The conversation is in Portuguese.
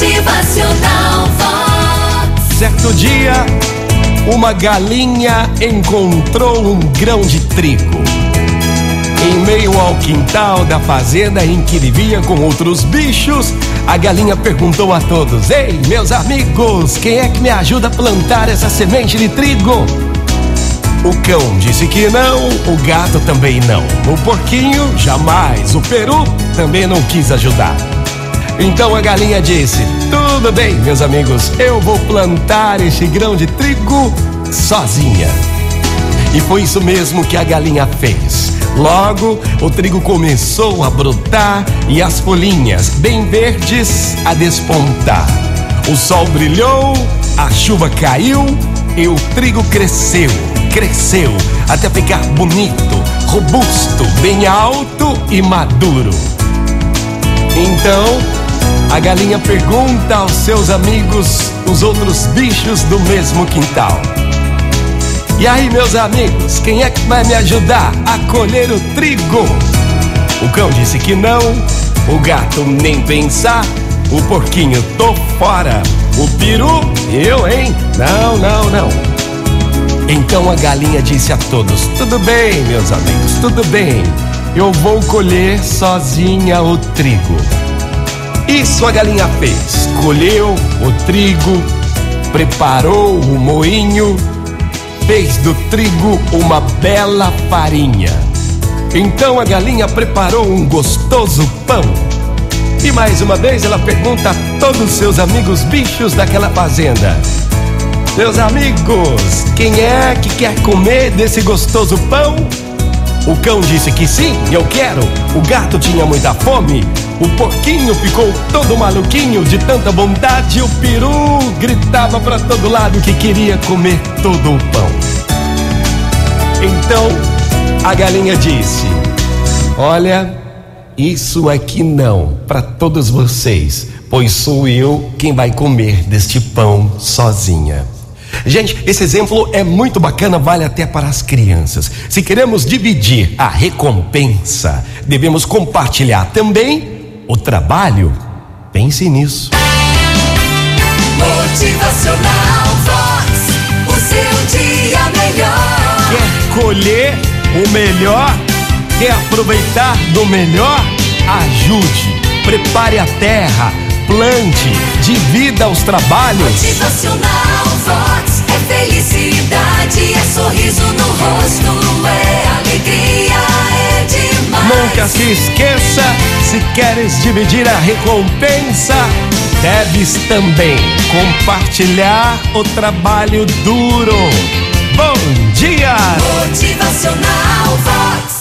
Motivacional Vox. Certo dia, uma galinha encontrou um grão de trigo. Em meio ao quintal da fazenda em que vivia com outros bichos, a galinha perguntou a todos: Ei, meus amigos, quem é que me ajuda a plantar essa semente de trigo? O cão disse que não, o gato também não. O porquinho, jamais. O peru também não quis ajudar. Então a galinha disse: Tudo bem, meus amigos, eu vou plantar este grão de trigo sozinha. E foi isso mesmo que a galinha fez. Logo, o trigo começou a brotar e as folhinhas, bem verdes, a despontar. O sol brilhou, a chuva caiu e o trigo cresceu, cresceu até ficar bonito, robusto, bem alto e maduro. Então, a galinha pergunta aos seus amigos, os outros bichos do mesmo quintal. E aí, meus amigos, quem é que vai me ajudar a colher o trigo? O cão disse que não, o gato nem pensar, o porquinho tô fora, o peru, eu, hein? Não, não, não. Então a galinha disse a todos: Tudo bem, meus amigos, tudo bem. Eu vou colher sozinha o trigo. Isso a galinha fez. Colheu o trigo, preparou o moinho, fez do trigo uma bela farinha. Então a galinha preparou um gostoso pão. E mais uma vez ela pergunta a todos os seus amigos bichos daquela fazenda: Meus amigos, quem é que quer comer desse gostoso pão? O cão disse que sim, eu quero. O gato tinha muita fome. O porquinho ficou todo maluquinho de tanta bondade. O peru gritava para todo lado que queria comer todo o pão. Então a galinha disse: Olha, isso aqui não para todos vocês, pois sou eu quem vai comer deste pão sozinha. Gente, esse exemplo é muito bacana, vale até para as crianças. Se queremos dividir a recompensa, devemos compartilhar também o trabalho. Pense nisso. Motivacional Vox. O seu dia melhor. Quer colher o melhor? Quer aproveitar do melhor? Ajude, prepare a terra, plante, divida os trabalhos. Motivacional Vox. Felicidade, é sorriso no rosto, é alegria, é demais. Nunca se esqueça, se queres dividir a recompensa, deves também compartilhar o trabalho duro. Bom dia! Motivacional Vox.